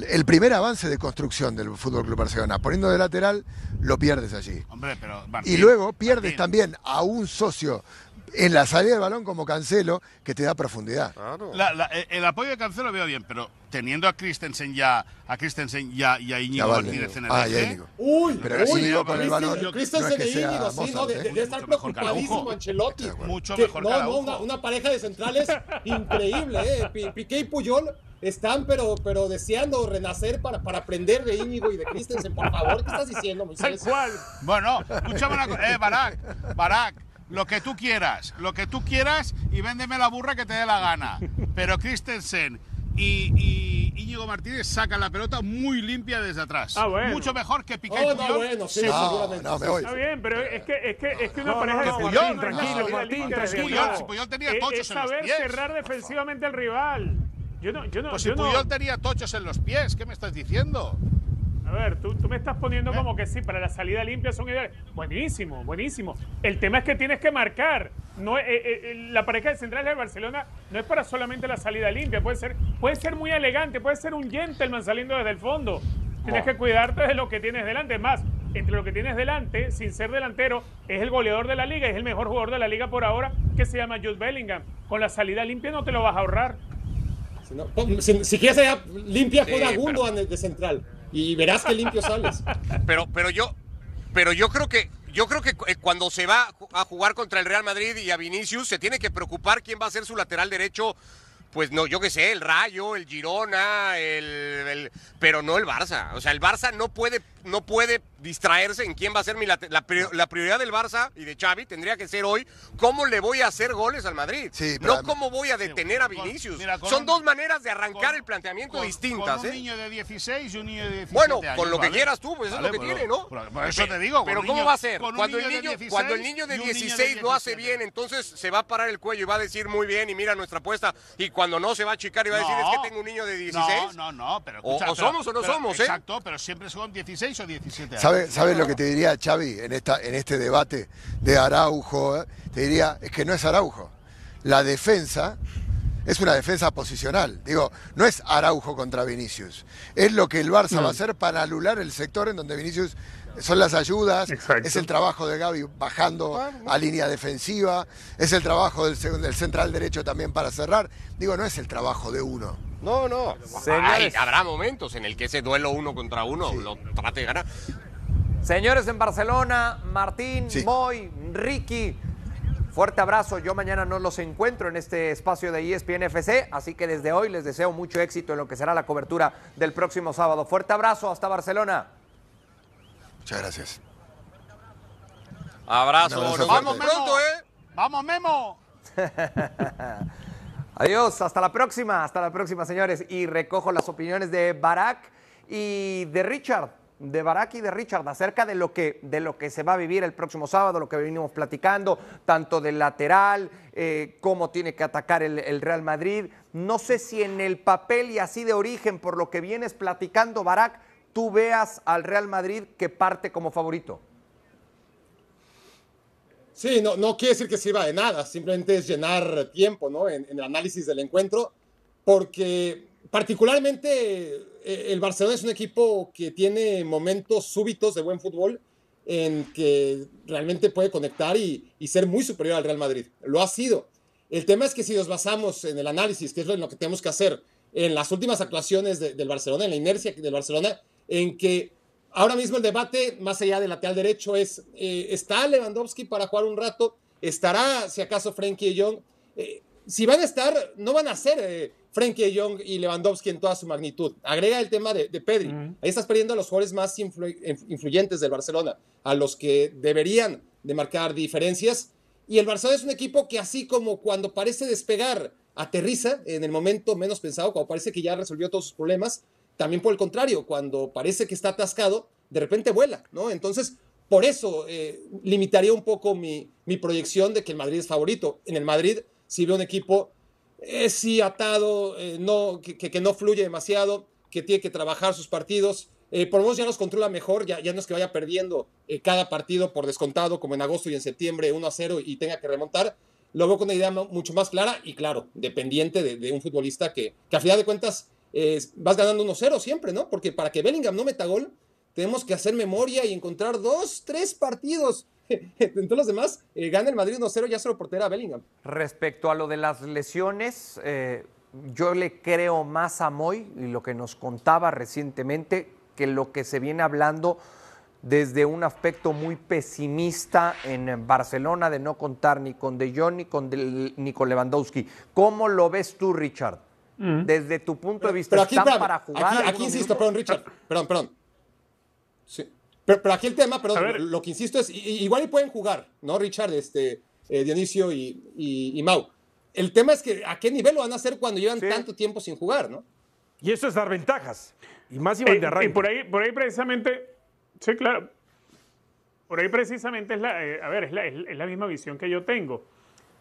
Speaker 5: el primer avance de construcción del Fútbol Club Barcelona. Poniendo de lateral, lo pierdes allí.
Speaker 7: Hombre, pero Martín,
Speaker 5: Y luego pierdes
Speaker 7: Martín,
Speaker 5: también a un socio en la salida del balón como Cancelo que te da profundidad.
Speaker 7: la- la- eh, el apoyo de Cancelo lo veo bien, pero teniendo a Christensen ya, a Christensen ya y a Íñigo. Martínez en el
Speaker 5: Ah, ya
Speaker 7: eje,
Speaker 5: Íñigo.
Speaker 3: Uy,
Speaker 5: Pero
Speaker 3: uy,
Speaker 5: Íñigo con el balón no
Speaker 3: Christensen
Speaker 5: es que
Speaker 3: e Íñigo, sí,
Speaker 5: Mozart,
Speaker 3: no, de-
Speaker 5: ¿eh?
Speaker 3: de- debe estar preocupadísimo. Ancelotti.
Speaker 7: Mucho
Speaker 3: Que-
Speaker 7: mejor que
Speaker 3: no, no, una, una pareja de centrales [LAUGHS] increíble, ¿eh? Pi- Piqué y Puyol están pero, pero deseando renacer para, para aprender de Íñigo y de Christensen. Por favor, ¿qué estás diciendo,
Speaker 4: Tal
Speaker 3: Moisés?
Speaker 4: cual.
Speaker 7: Bueno, escúchame una cosa. Eh, Barak, Barak, lo que tú quieras, lo que tú quieras y véndeme la burra que te dé la gana. Pero Christensen y, y Íñigo Martínez sacan la pelota muy limpia desde atrás.
Speaker 4: Ah, bueno.
Speaker 7: Mucho mejor que Piqué
Speaker 3: Oh,
Speaker 7: y
Speaker 3: no,
Speaker 7: Puyol.
Speaker 3: bueno, sí,
Speaker 5: No, no, me voy.
Speaker 4: Está bien, pero es que, es que, es que una
Speaker 2: No,
Speaker 4: pareja
Speaker 2: no,
Speaker 4: de
Speaker 2: no,
Speaker 7: Puyol,
Speaker 4: Martín,
Speaker 7: tranquilo,
Speaker 2: Martín, tranquilo.
Speaker 7: si Puyol tenía
Speaker 4: Es-
Speaker 7: tochos en los
Speaker 4: saber
Speaker 7: pies.
Speaker 4: cerrar defensivamente al rival. Yo no, yo no,
Speaker 7: Pues si
Speaker 4: yo no-
Speaker 7: Puyol tenía tochos en los pies, ¿qué me estás diciendo?
Speaker 4: A ver, tú, tú me estás poniendo
Speaker 7: ¿Eh?
Speaker 4: como que sí, para la salida limpia son ideales. Buenísimo, buenísimo. El tema es que tienes que marcar. No, eh, eh, la pareja de centrales de Barcelona no es para solamente la salida limpia. Puede ser, puede ser muy elegante, puede ser un gentleman saliendo desde el fondo. Tienes que cuidarte de lo que tienes delante. Más, entre lo que tienes delante, sin ser delantero, es el goleador de la liga, es el mejor jugador de la liga por ahora, que se llama Jude Bellingham. Con la salida limpia no te lo vas a ahorrar.
Speaker 3: Si, no, si- si quieres limpia,
Speaker 6: Sí,
Speaker 3: pon a Gundogan de central. Y verás que limpio sales.
Speaker 6: Pero, pero yo, pero yo creo que, yo creo que eh, cuando se va a jugar contra el Real Madrid y a Vinicius, se tiene que preocupar quién va a ser su lateral derecho pues no, yo qué sé, el Rayo, el Girona, el, el- pero no el Barça. O sea, el Barça no puede, no puede distraerse en quién va a ser mi la, pri- la prioridad del Barça y de Xavi tendría que ser hoy cómo le voy a hacer goles al Madrid.
Speaker 5: Sí, pero
Speaker 6: no cómo voy a detener a
Speaker 7: con-
Speaker 6: Vinicius.
Speaker 7: mira, con
Speaker 6: Son
Speaker 7: un-
Speaker 6: dos maneras de arrancar
Speaker 7: con-
Speaker 6: el planteamiento
Speaker 7: con-
Speaker 6: distintas,
Speaker 7: con un
Speaker 6: ¿eh?
Speaker 7: niño de 16 y un niño de 17
Speaker 6: Bueno,
Speaker 7: años,
Speaker 6: con lo que
Speaker 7: ¿vale?
Speaker 6: quieras tú, pues eso es lo que
Speaker 7: pero-
Speaker 6: tiene, ¿no?
Speaker 7: Eso te digo.
Speaker 6: Pero ¿cómo
Speaker 7: niño-
Speaker 6: va a ser? Cuando el,
Speaker 7: de
Speaker 6: niño,
Speaker 7: 16
Speaker 6: cuando el niño de
Speaker 7: y un niño
Speaker 6: 16 lo hace
Speaker 7: 17.
Speaker 6: bien, entonces se va a parar el cuello y va a decir muy bien y mira nuestra apuesta. Y cuando no se va a achicar y va a decir es que tengo un niño de 16.
Speaker 7: No, no, no, pero escucha,
Speaker 6: o somos o no
Speaker 7: pero-
Speaker 6: somos, ¿eh?
Speaker 7: Exacto, pero siempre son 16 o 17 años.
Speaker 5: ¿Sabes sabe lo que te diría Xavi en, esta, en este debate de Araujo? eh? Te diría, es que no es Araujo. La defensa es una defensa posicional. Digo, no es Araujo contra Vinicius. Es lo que el Barça va a hacer para anular el sector en donde Vinicius son las ayudas,
Speaker 4: Exacto.
Speaker 5: es el trabajo de Gaby bajando a línea defensiva, es el trabajo del, del central derecho también para cerrar. Digo, no es el trabajo de uno.
Speaker 6: No, no.
Speaker 1: Señores.
Speaker 6: Ay, habrá momentos en el que ese duelo uno contra uno lo trate de ganar.
Speaker 1: Señores en Barcelona, Martín,
Speaker 5: Sí.
Speaker 1: Moy, Ricky, fuerte abrazo. Yo mañana no los encuentro en este espacio de ESPN FC, así que desde hoy les deseo mucho éxito en lo que será la cobertura del próximo sábado. Fuerte abrazo, hasta Barcelona.
Speaker 5: Muchas gracias.
Speaker 6: Abrazo.
Speaker 5: Abrazo fuerte.
Speaker 6: vemos pronto, ¿eh?
Speaker 7: ¡Vamos, Memo! [LAUGHS]
Speaker 1: Adiós, hasta la próxima, hasta la próxima, señores. Y recojo las opiniones de Barak y de Richard, de Barak y de Richard, acerca de lo que, de lo que se va a vivir el próximo sábado, lo que venimos platicando, tanto del lateral, eh, cómo tiene que atacar el, el Real Madrid. No sé si en el papel y así de origen, por lo que vienes platicando, Barak, tú veas al Real Madrid que parte como favorito.
Speaker 3: Sí, no, no quiere decir que sirva de nada, simplemente es llenar tiempo ¿no? en, el análisis del encuentro, porque particularmente eh, el Barcelona es un equipo que tiene momentos súbitos de buen fútbol en que realmente puede conectar y, ser muy superior al Real Madrid. Lo ha sido. El tema es que si nos basamos en el análisis, que es lo, que tenemos que hacer, en las últimas actuaciones de- del Barcelona, en la inercia del Barcelona, en que ahora mismo el debate, más allá del lateral derecho, es, eh, ¿está Lewandowski para jugar un rato? ¿Estará, si acaso, Frenkie de Jong? Eh, si van a estar, no van a ser eh, Frenkie de Jong y Lewandowski en toda su magnitud. Agrega el tema de, de Pedri. Ahí estás perdiendo a los jugadores más influ- inf- influyentes del Barcelona, a los que deberían de marcar diferencias. Y el Barcelona es un equipo que así como cuando parece despegar, aterriza en el momento menos pensado, cuando parece que ya resolvió todos sus problemas, también por el contrario, cuando parece que está atascado, de repente vuela, ¿no? Entonces, por eso eh, limitaría un poco mi, mi proyección de que el Madrid es favorito. En el Madrid, si veo un equipo, eh, sí atado, eh, no, que, que- no fluye demasiado, que tiene que trabajar sus partidos. Eh, por lo menos ya los controla mejor, ya, ya no es que vaya perdiendo cada partido por descontado, como en agosto y en septiembre, 1 a 0 y tenga que remontar. Lo veo con una idea mu- mucho más clara y, claro, dependiente de, de un futbolista que, que a final de cuentas vas ganando 1-0 siempre, ¿no? Porque para que Bellingham no meta gol, tenemos que hacer memoria y encontrar dos, tres partidos. [LAUGHS] En todos los demás, eh, gana el Madrid 1-0 ya solo portera a Bellingham.
Speaker 1: Respecto a lo de las lesiones, eh, yo le creo más a Moy y lo que nos contaba recientemente que lo que se viene hablando desde un aspecto muy pesimista en Barcelona de no contar ni con De Jong ni con, ni con Lewandowski. ¿Cómo lo ves tú, Richard? Desde tu punto de vista,
Speaker 3: Pero aquí,
Speaker 1: ¿están
Speaker 3: espérame,
Speaker 1: para jugar?
Speaker 3: aquí, aquí insisto,
Speaker 1: minutos?
Speaker 3: perdón, Richard, perdón, perdón. Sí. Pero, pero aquí el tema, perdón, lo que insisto es, igual y pueden jugar, ¿no, Richard, este, eh, Dionisio y, y- y Mau? El tema es que a qué nivel lo van a hacer cuando llevan
Speaker 1: Sí.
Speaker 3: tanto tiempo sin jugar, ¿no?
Speaker 2: Y eso es dar ventajas. Y más iban
Speaker 4: Eh,
Speaker 2: de arranque.
Speaker 4: y por ahí, por ahí precisamente, sí, claro. Por ahí precisamente es la, eh, a ver, es la, es- es la misma visión que yo tengo.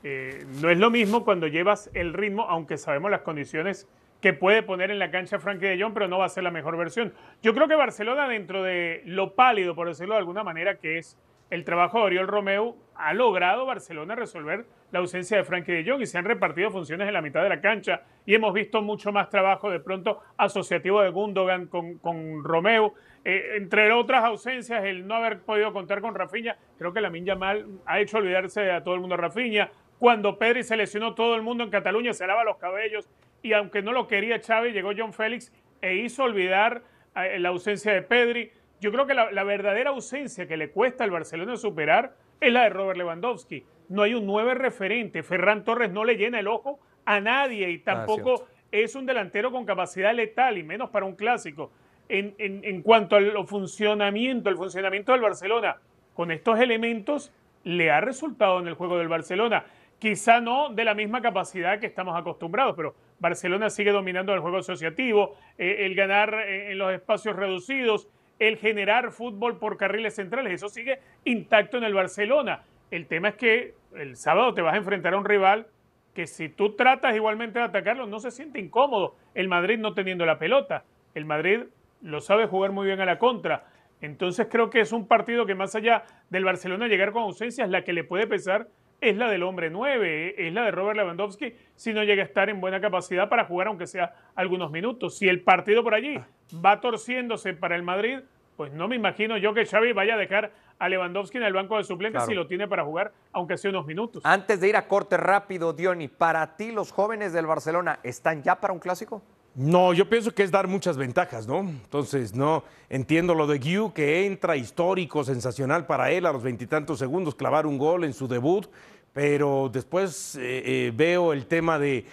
Speaker 4: Eh, no es lo mismo cuando llevas el ritmo, aunque sabemos las condiciones que puede poner en la cancha Frankie de Jong, pero no va a ser la mejor versión. Yo creo que Barcelona, dentro de lo pálido, por decirlo de alguna manera, que es el trabajo de Oriol Romeu, ha logrado Barcelona resolver la ausencia de Frankie de Jong y se han repartido funciones en la mitad de la cancha y hemos visto mucho más trabajo de pronto asociativo de Gundogan con, con Romeu. Eh, entre otras ausencias, el no haber podido contar con Rafinha, creo que la Yamal ha hecho olvidarse a todo el mundo Rafinha. Cuando Pedri se lesionó, todo el mundo en Cataluña se lava los cabellos y aunque no lo quería Xavi, llegó John Félix e hizo olvidar eh, la ausencia de Pedri. Yo creo que la, la verdadera ausencia que le cuesta al Barcelona superar es la de Robert Lewandowski. No hay un nueve referente. Ferran Torres no le llena el ojo a nadie y tampoco es un delantero con capacidad letal y menos para un clásico. En, en cuanto al funcionamiento, el funcionamiento del Barcelona con estos elementos le ha resultado en el juego del Barcelona. Quizá no de la misma capacidad que estamos acostumbrados, pero Barcelona sigue dominando el juego asociativo, eh, el ganar eh, en los espacios reducidos, el generar fútbol por carriles centrales, eso sigue intacto en el Barcelona. El tema es que el sábado te vas a enfrentar a un rival que si tú tratas igualmente de atacarlo, no se siente incómodo. El Madrid no teniendo la pelota. El Madrid lo sabe jugar muy bien a la contra. Entonces creo que es un partido que más allá del Barcelona llegar con ausencias, la que le puede pesar es la del hombre 9, es la de Robert Lewandowski, si no llega a estar en buena capacidad para jugar aunque sea algunos minutos. Si el partido por allí va torciéndose para el Madrid, pues no me imagino yo que Xavi vaya a dejar a Lewandowski en el banco de suplentes si lo tiene para jugar, aunque sea unos minutos.
Speaker 1: Antes de ir a corte rápido, Diony, para ti los jóvenes del Barcelona están ya para un clásico?
Speaker 2: No, yo pienso que es dar muchas ventajas, ¿no? Entonces, no, entiendo lo de Guiu, que entra histórico, sensacional para él a los veintitantos segundos, clavar un gol en su debut, pero después eh, eh, veo el tema de,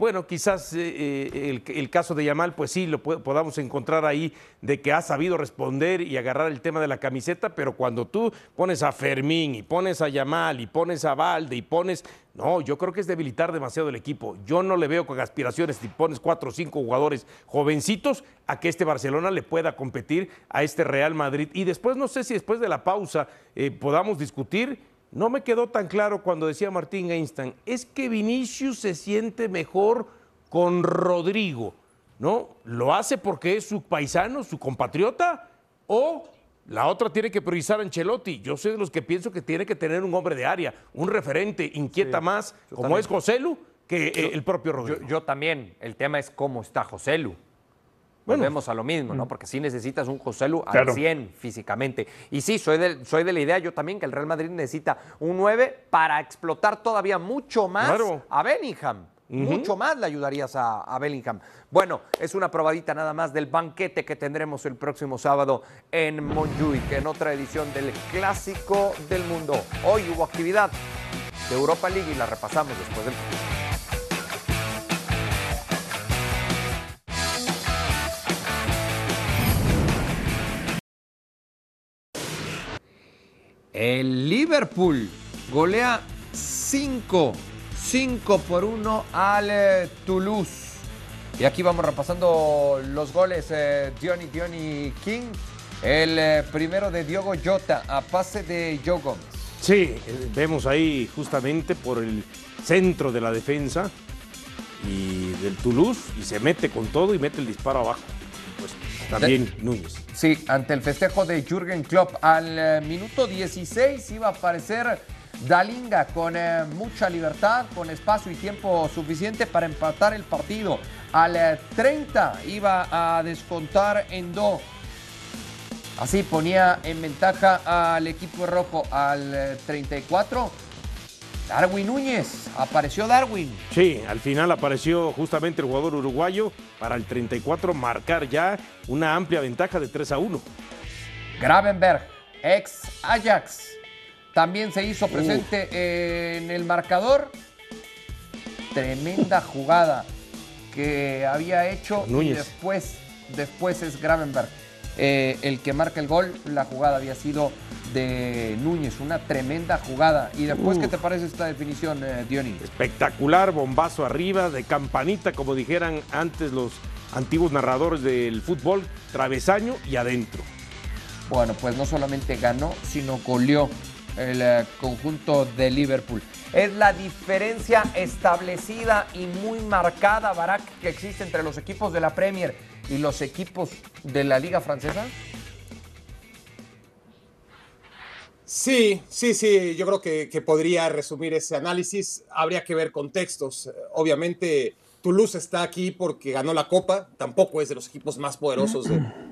Speaker 2: bueno, quizás eh, el, caso de Yamal, pues sí, lo podamos encontrar ahí, de que ha sabido responder y agarrar el tema de la camiseta, pero cuando tú pones a Fermín y pones a Yamal y pones a Valde y pones, no, yo creo que es debilitar demasiado el equipo. Yo no le veo con aspiraciones si pones cuatro o cinco jugadores jovencitos a que este Barcelona le pueda competir a este Real Madrid. Y después, no sé si después de la pausa podamos discutir no me quedó tan claro cuando decía Martín Einstein, es que Vinicius se siente mejor con Rodrigo, ¿no? ¿Lo hace porque es su paisano, su compatriota? ¿O la otra tiene que priorizar a Ancelotti? Yo soy de los que pienso que tiene que tener un hombre de área, un referente, inquieta más, como es Joselu, que el propio Rodrigo.
Speaker 1: Yo, yo, también, el tema es cómo está Joselu. Volvemos a lo mismo, ¿no? Porque sí necesitas un José Lu al 100 físicamente. Y sí, soy de, soy de la idea yo también que el Real Madrid necesita un 9 para explotar todavía mucho más a Bellingham. Mucho más le ayudarías a, Bellingham. Bueno, es una probadita nada más del banquete que tendremos el próximo sábado en Montjuic, en otra edición del Clásico del Mundo. Hoy hubo actividad de Europa League y la repasamos después del El Liverpool golea 5, 5 por 1 al eh, Toulouse. Y aquí vamos repasando los goles. Eh, Diony, Diony King. El eh, primero de Diogo Jota a pase de Joe Gómez.
Speaker 2: Sí, vemos ahí justamente por el centro de la defensa y del Toulouse y se mete con todo y mete el disparo abajo. También Núñez.
Speaker 1: Sí, ante el festejo de Jürgen Klopp. Al eh, minuto 16 iba a aparecer Dalinga con eh, mucha libertad, con espacio y tiempo suficiente para empatar el partido. Al 30 eh, iba a descontar Endo. Así ponía en ventaja al equipo rojo al 34 Darwin Núñez, apareció Darwin.
Speaker 2: Sí, al final apareció justamente el jugador uruguayo para el 34 marcar ya una amplia ventaja de 3 a 1.
Speaker 1: Gravenberg, ex Ajax, también se hizo presente en el marcador. Tremenda jugada que había hecho Núñez. y después, después es Gravenberg eh, el que marca el gol. La jugada había sido de Núñez, una tremenda jugada. ¿Y después qué te parece esta definición, eh, Diony?
Speaker 2: Espectacular, bombazo arriba, de campanita, como dijeran antes los antiguos narradores del fútbol, travesaño y adentro.
Speaker 1: Bueno, pues no solamente ganó, sino goleó el eh, conjunto de Liverpool. Es la diferencia establecida y muy marcada, Barak, que existe entre los equipos de la Premier y los equipos de la Liga Francesa.
Speaker 3: Sí, sí, sí, yo creo que, podría resumir ese análisis. Habría que ver contextos. Obviamente, Toulouse está aquí porque ganó la Copa, tampoco es de los equipos más poderosos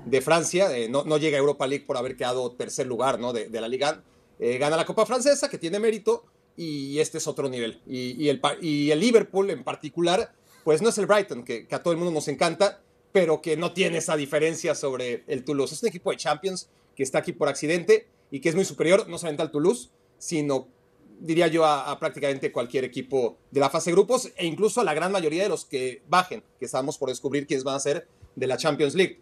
Speaker 3: de, Francia, eh, no, llega a Europa League por haber quedado tercer lugar ¿no? de, la Liga. Eh, gana la Copa Francesa, que tiene mérito, y este es otro nivel. Y, el, Liverpool en particular, pues no es el Brighton, que, a todo el mundo nos encanta, pero que no tiene esa diferencia sobre el Toulouse. Es un equipo de Champions que está aquí por accidente y que es muy superior no solamente al Toulouse, sino diría yo, a, prácticamente cualquier equipo de la fase de grupos e incluso a la gran mayoría de los que bajen, que estamos por descubrir quiénes van a ser de la Champions League.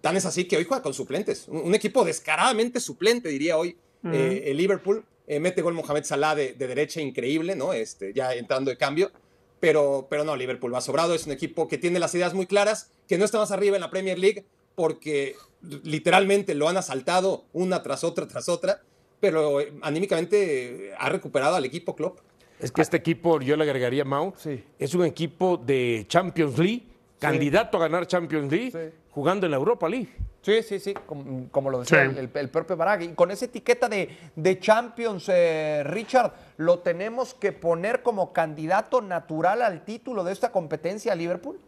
Speaker 3: Tan es así que hoy juega con suplentes, un equipo descaradamente suplente, diría hoy, uh -huh. eh, el Liverpool. Eh, mete gol Mohamed Salah de, de, derecha, increíble, ¿no? Este, ya entrando de cambio. Pero, pero no, Liverpool va sobrado, es un equipo que tiene las ideas muy claras, que no está más arriba en la Premier League, porque literalmente lo han asaltado una tras otra, tras otra, pero anímicamente ha recuperado al equipo Klopp.
Speaker 2: Es que este equipo, yo le agregaría, Mau, sí. es un equipo de Champions League, candidato a ganar Champions League, sí. jugando en la Europa League.
Speaker 1: Sí, sí, sí, como, como lo decía el, el, propio Barak. Y con esa etiqueta de, de Champions, eh, Richard, lo tenemos que poner como candidato natural al título de esta competencia a Liverpool.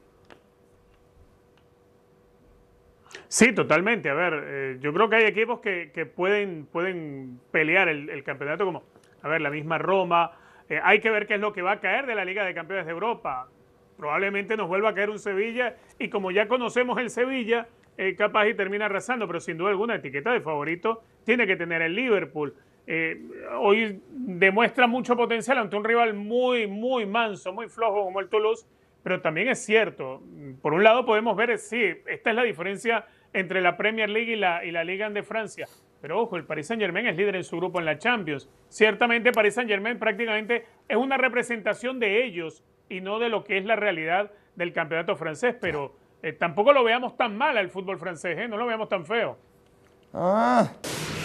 Speaker 4: Sí, totalmente. A ver, eh, yo creo que hay equipos que, que pueden, pueden pelear el, el, campeonato como, a ver, la misma Roma. Eh, hay que ver qué es lo que va a caer de la Liga de Campeones de Europa. Probablemente nos vuelva a caer un Sevilla y como ya conocemos el Sevilla, eh, capaz y termina arrasando, pero sin duda alguna etiqueta de favorito tiene que tener el Liverpool. Eh, hoy demuestra mucho potencial ante un rival muy, muy manso, muy flojo como el Toulouse, pero también es cierto, por un lado podemos ver, sí, esta es la diferencia entre la Premier League y la, y la Liga de Francia, pero ojo, el Paris Saint Germain es líder en su grupo en la Champions. Ciertamente Paris Saint Germain prácticamente es una representación de ellos y no de lo que es la realidad del campeonato francés, pero eh, tampoco lo veamos tan mal al fútbol francés, ¿eh? no lo veamos tan feo.
Speaker 1: Ah,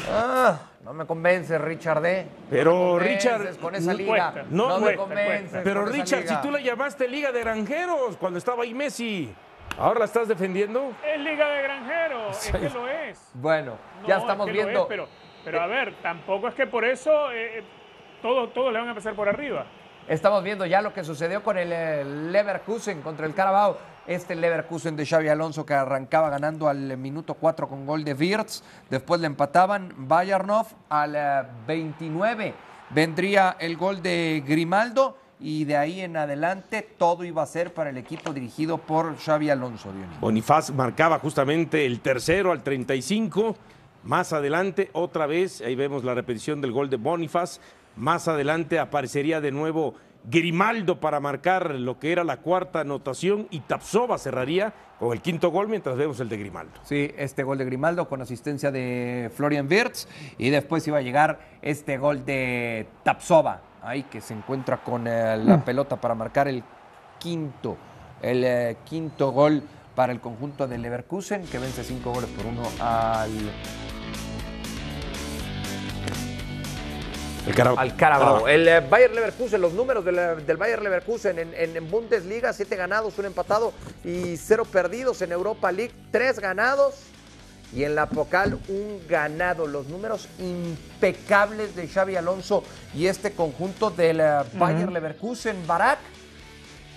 Speaker 1: ah, no me convence, Richard D.
Speaker 2: Pero
Speaker 1: no
Speaker 2: Richard,
Speaker 1: con esa liga.
Speaker 2: Cuesta, no,
Speaker 1: no
Speaker 2: cuesta,
Speaker 1: me convence.
Speaker 2: Pero Richard, si tú le llamaste Liga de Granjeros cuando estaba ahí Messi, ¿ahora la estás defendiendo?
Speaker 4: Es Liga de Granjeros, sí. es que lo es.
Speaker 1: Bueno, ya estamos
Speaker 4: es
Speaker 1: viendo.
Speaker 4: Es, pero, pero a ver, tampoco es que por eso eh, todos, todos le van a empezar por arriba.
Speaker 1: Estamos viendo ya lo que sucedió con el eh, Leverkusen contra el Carabao. Este Leverkusen de Xavi Alonso que arrancaba ganando al minuto 4 con gol de Wirtz. Después le empataban Bayernov al eh, 29. Vendría el gol de Grimaldo y de ahí en adelante todo iba a ser para el equipo dirigido por Xavi Alonso.
Speaker 2: Bonifaz marcaba justamente el tercero al 35. Más adelante, otra vez, ahí vemos la repetición del gol de Bonifaz. Más adelante aparecería de nuevo Grimaldo para marcar lo que era la cuarta anotación y Tapsova cerraría con el quinto gol mientras vemos el de Grimaldo.
Speaker 1: Sí, este gol de Grimaldo con asistencia de Florian Wirtz y después iba a llegar este gol de Tapsova, ahí que se encuentra con eh, la mm. pelota para marcar el quinto, el eh, quinto gol para el conjunto de Leverkusen que vence cinco goles por uno al
Speaker 2: El Carabao.
Speaker 1: Al Carabao. El eh, Bayer Leverkusen, los números del, del Bayer Leverkusen en, en, en, Bundesliga, siete ganados, un empatado y cero perdidos. En Europa League, tres ganados y en la Pocal, un ganado. Los números impecables de Xavi Alonso y este conjunto del uh, Bayer uh -huh. Leverkusen, Barak.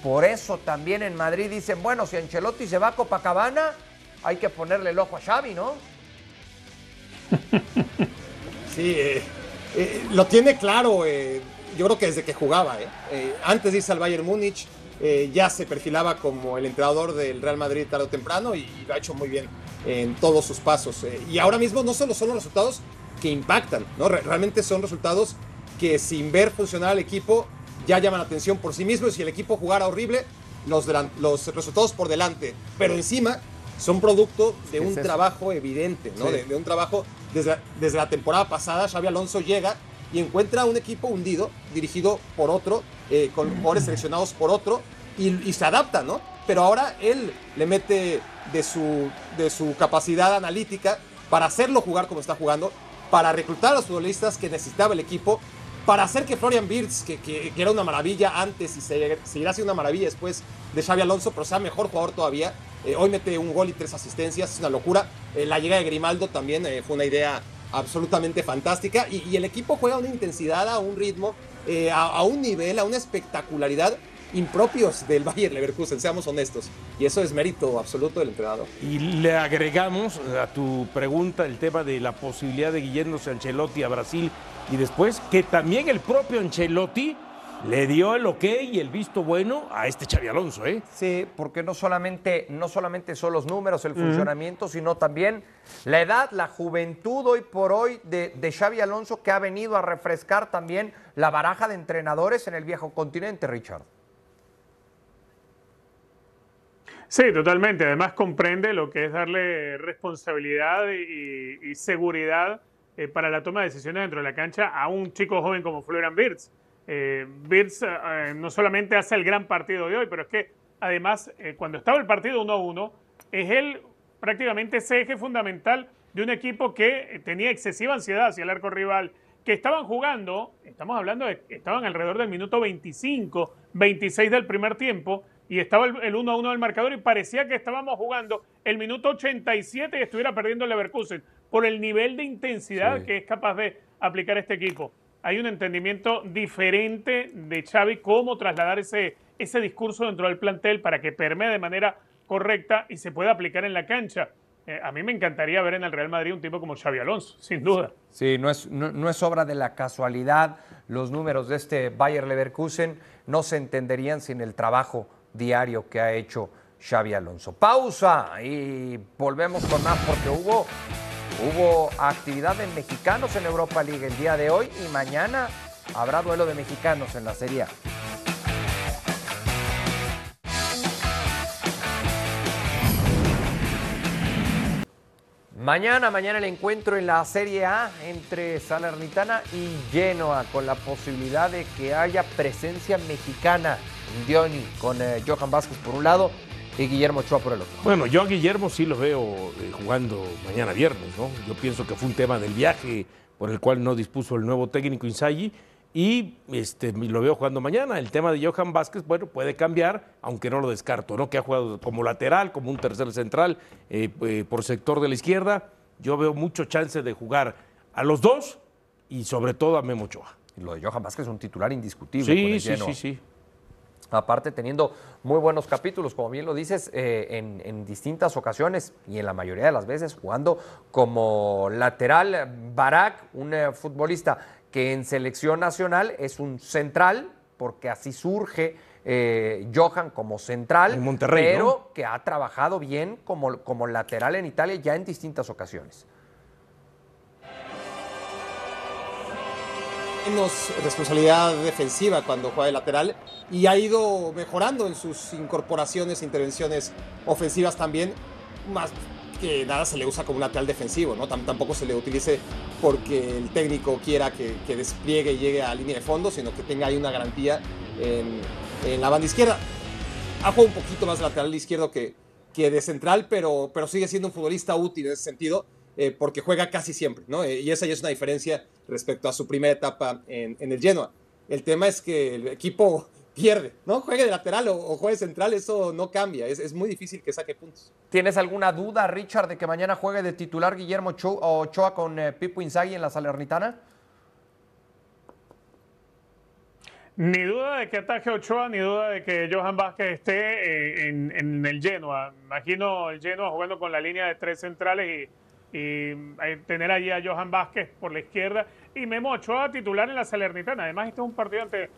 Speaker 1: Por eso también en Madrid dicen, bueno, si Ancelotti se va a Copacabana, hay que ponerle el ojo a Xavi, ¿no? [LAUGHS]
Speaker 3: sí, eh. Eh, lo tiene claro, eh, yo creo que desde que jugaba. Eh. antes de irse al Bayern Múnich, ya se perfilaba como el entrenador del Real Madrid tarde o temprano y, y lo ha hecho muy bien en todos sus pasos. y ahora mismo no solo son los resultados que impactan, ¿no? realmente son resultados que sin ver funcionar al equipo ya llaman la atención por sí mismos. Y si el equipo jugara horrible, los, los resultados por delante. Pero encima son producto de un es trabajo evidente, ¿no? Sí. De, de, un trabajo desde, desde, la temporada pasada. Xavi Alonso llega y encuentra un equipo hundido, dirigido por otro, eh, con jugadores seleccionados por otro, y, y, se adapta, ¿no? Pero ahora él le mete de su, de su capacidad analítica para hacerlo jugar como está jugando, para reclutar a los futbolistas que necesitaba el equipo, para hacer que Florian Wirtz, que, que, que, era una maravilla antes y se, seguirá siendo una maravilla después de Xavi Alonso, pero sea mejor jugador todavía. Eh, hoy mete un gol y tres asistencias, es una locura. Eh, la llegada de Grimaldo también eh, fue una idea absolutamente fantástica y, el equipo juega a una intensidad, a un ritmo, a, un nivel, a una espectacularidad impropios del [LAUGHS] Bayer Leverkusen, seamos honestos. Y eso es mérito absoluto del entrenador.
Speaker 2: Y le agregamos a tu pregunta el tema de la posibilidad de yéndose Ancelotti a Brasil y después que también el propio Ancelotti le dio el ok y el visto bueno a este Xavi Alonso, ¿eh?
Speaker 1: Sí, porque no solamente, no solamente son los números, el funcionamiento, sino también la edad, la juventud hoy por hoy de, de Xavi Alonso que ha venido a refrescar también la baraja de entrenadores en el viejo continente, Richard.
Speaker 4: Sí, totalmente. Además comprende lo que es darle responsabilidad y, y seguridad eh, para la toma de decisiones dentro de la cancha a un chico joven como Florian Wirtz. Eh, eh, no solamente hace el gran partido de hoy, pero es que además eh, cuando estaba el partido 1-1, es él prácticamente ese eje fundamental de un equipo que tenía excesiva ansiedad hacia el arco rival, que estaban jugando, estamos hablando de estaban alrededor del minuto 25, 26 del primer tiempo, y estaba el 1 1 del marcador y parecía que estábamos jugando el minuto 87 y estuviera perdiendo el Leverkusen por el nivel de intensidad
Speaker 1: Sí.
Speaker 4: que es capaz de aplicar este equipo. Hay un entendimiento diferente de Xavi cómo trasladar ese, ese discurso dentro del plantel para que permee de manera correcta y se pueda aplicar en la cancha. Eh, a mí me encantaría ver en el Real Madrid un tipo como Xavi Alonso, sin duda.
Speaker 1: Sí, no es, no, es obra de la casualidad. Los números de este Bayer Leverkusen no se entenderían sin el trabajo diario que ha hecho Xavi Alonso. Pausa y volvemos con más porque hubo, hubo actividad de mexicanos en Europa League el día de hoy y mañana habrá duelo de mexicanos en la Serie A. Mañana, mañana el encuentro en la Serie A entre Salernitana y Genoa, con la posibilidad de que haya presencia mexicana. Dioni con eh, Johan Vázquez por un lado y Guillermo Ochoa por el otro.
Speaker 2: Bueno, yo a Guillermo sí lo veo eh, jugando mañana viernes, ¿no? Yo pienso que fue un tema del viaje por el cual no dispuso el nuevo técnico Inzaghi y este, lo veo jugando mañana. El tema de Johan Vázquez, bueno, puede cambiar, aunque no lo descarto, ¿no? Que ha jugado como lateral, como un tercer central eh, eh, por sector de la izquierda. Yo veo mucho chance de jugar a los dos y sobre todo a Memo Ochoa.
Speaker 1: Lo de Johan Vázquez es un titular indiscutible. con
Speaker 2: Sí,
Speaker 1: el
Speaker 2: sí, sí, sí.
Speaker 1: Aparte teniendo muy buenos capítulos, como bien lo dices, eh, en, en distintas ocasiones y en la mayoría de las veces jugando como lateral. Barak, un eh, futbolista que en selección nacional es un central, porque así surge eh, Johan como central,
Speaker 2: En Monterrey,
Speaker 1: pero
Speaker 2: ¿no?
Speaker 1: que ha trabajado bien como, como lateral en Italia ya en distintas ocasiones.
Speaker 3: menos responsabilidad defensiva cuando juega de lateral y ha ido mejorando en sus incorporaciones, intervenciones ofensivas también, más que nada se le usa como lateral defensivo, ¿no? Tam- tampoco se le utilice porque el técnico quiera que, despliegue y llegue a línea de fondo, sino que tenga ahí una garantía en, en la banda izquierda. Ha jugado un poquito más lateral izquierdo que, que de central, pero, pero sigue siendo un futbolista útil en ese sentido, eh, porque juega casi siempre, ¿no? Eh, y esa ya es una diferencia respecto a su primera etapa en, en el Genoa. El tema es que el equipo pierde, ¿no? Juegue de lateral o, o juegue central, eso no cambia, es, es muy difícil que saque puntos.
Speaker 1: ¿Tienes alguna duda, Richard, de que mañana juegue de titular Guillermo Ocho- Ochoa con eh, Pipo Inzaghi en la Salernitana?
Speaker 4: Ni duda de que ataje Ochoa, ni duda de que Johan Vázquez esté eh, en, en el Genoa. Imagino el Genoa jugando con la línea de tres centrales y, y, eh, tener allí a Johan Vázquez por la izquierda y Memo Ochoa titular en la Salernitana. Además, este es un partido ante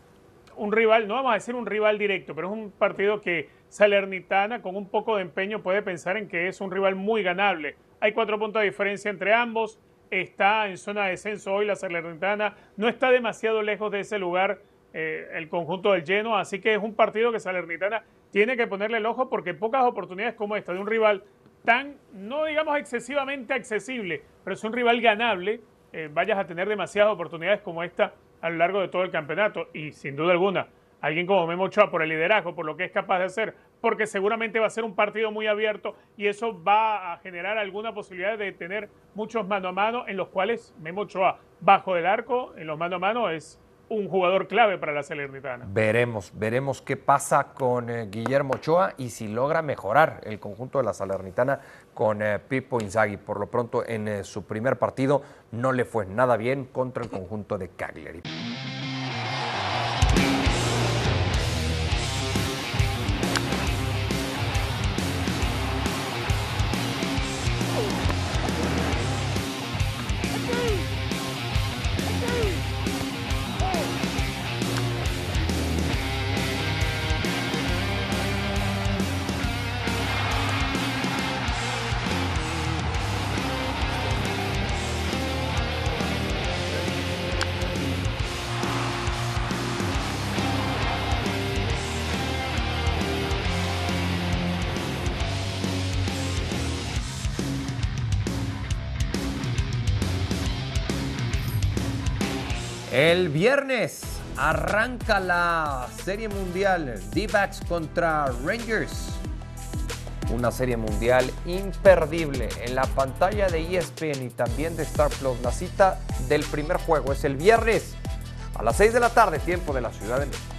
Speaker 4: un rival, no vamos a decir un rival directo, pero es un partido que Salernitana con un poco de empeño puede pensar en que es un rival muy ganable. Hay cuatro puntos de diferencia entre ambos. Está en zona de descenso hoy la Salernitana. No está demasiado lejos de ese lugar eh, el conjunto del Genoa. Así que es un partido que Salernitana tiene que ponerle el ojo porque pocas oportunidades como esta de un rival tan, no digamos excesivamente accesible, pero es un rival ganable, eh, vayas a tener demasiadas oportunidades como esta a lo largo de todo el campeonato. Y sin duda alguna, alguien como Memo Ochoa por el liderazgo, por lo que es capaz de hacer, porque seguramente va a ser un partido muy abierto y eso va a generar alguna posibilidad de tener muchos mano a mano en los cuales Memo Ochoa, bajo el arco, en los mano a mano, es un jugador clave para la Salernitana.
Speaker 1: Veremos, veremos qué pasa con eh, Guillermo Ochoa y si logra mejorar el conjunto de la Salernitana con eh, Pipo Inzaghi. Por lo pronto, en eh, su primer partido no le fue nada bien contra el conjunto de Cagliari. Viernes arranca la Serie Mundial D-Backs contra Rangers. Una serie mundial imperdible en la pantalla de ESPN y también de Star Plus. La cita del primer juego es el viernes a las 6 de la tarde, tiempo de la Ciudad de México.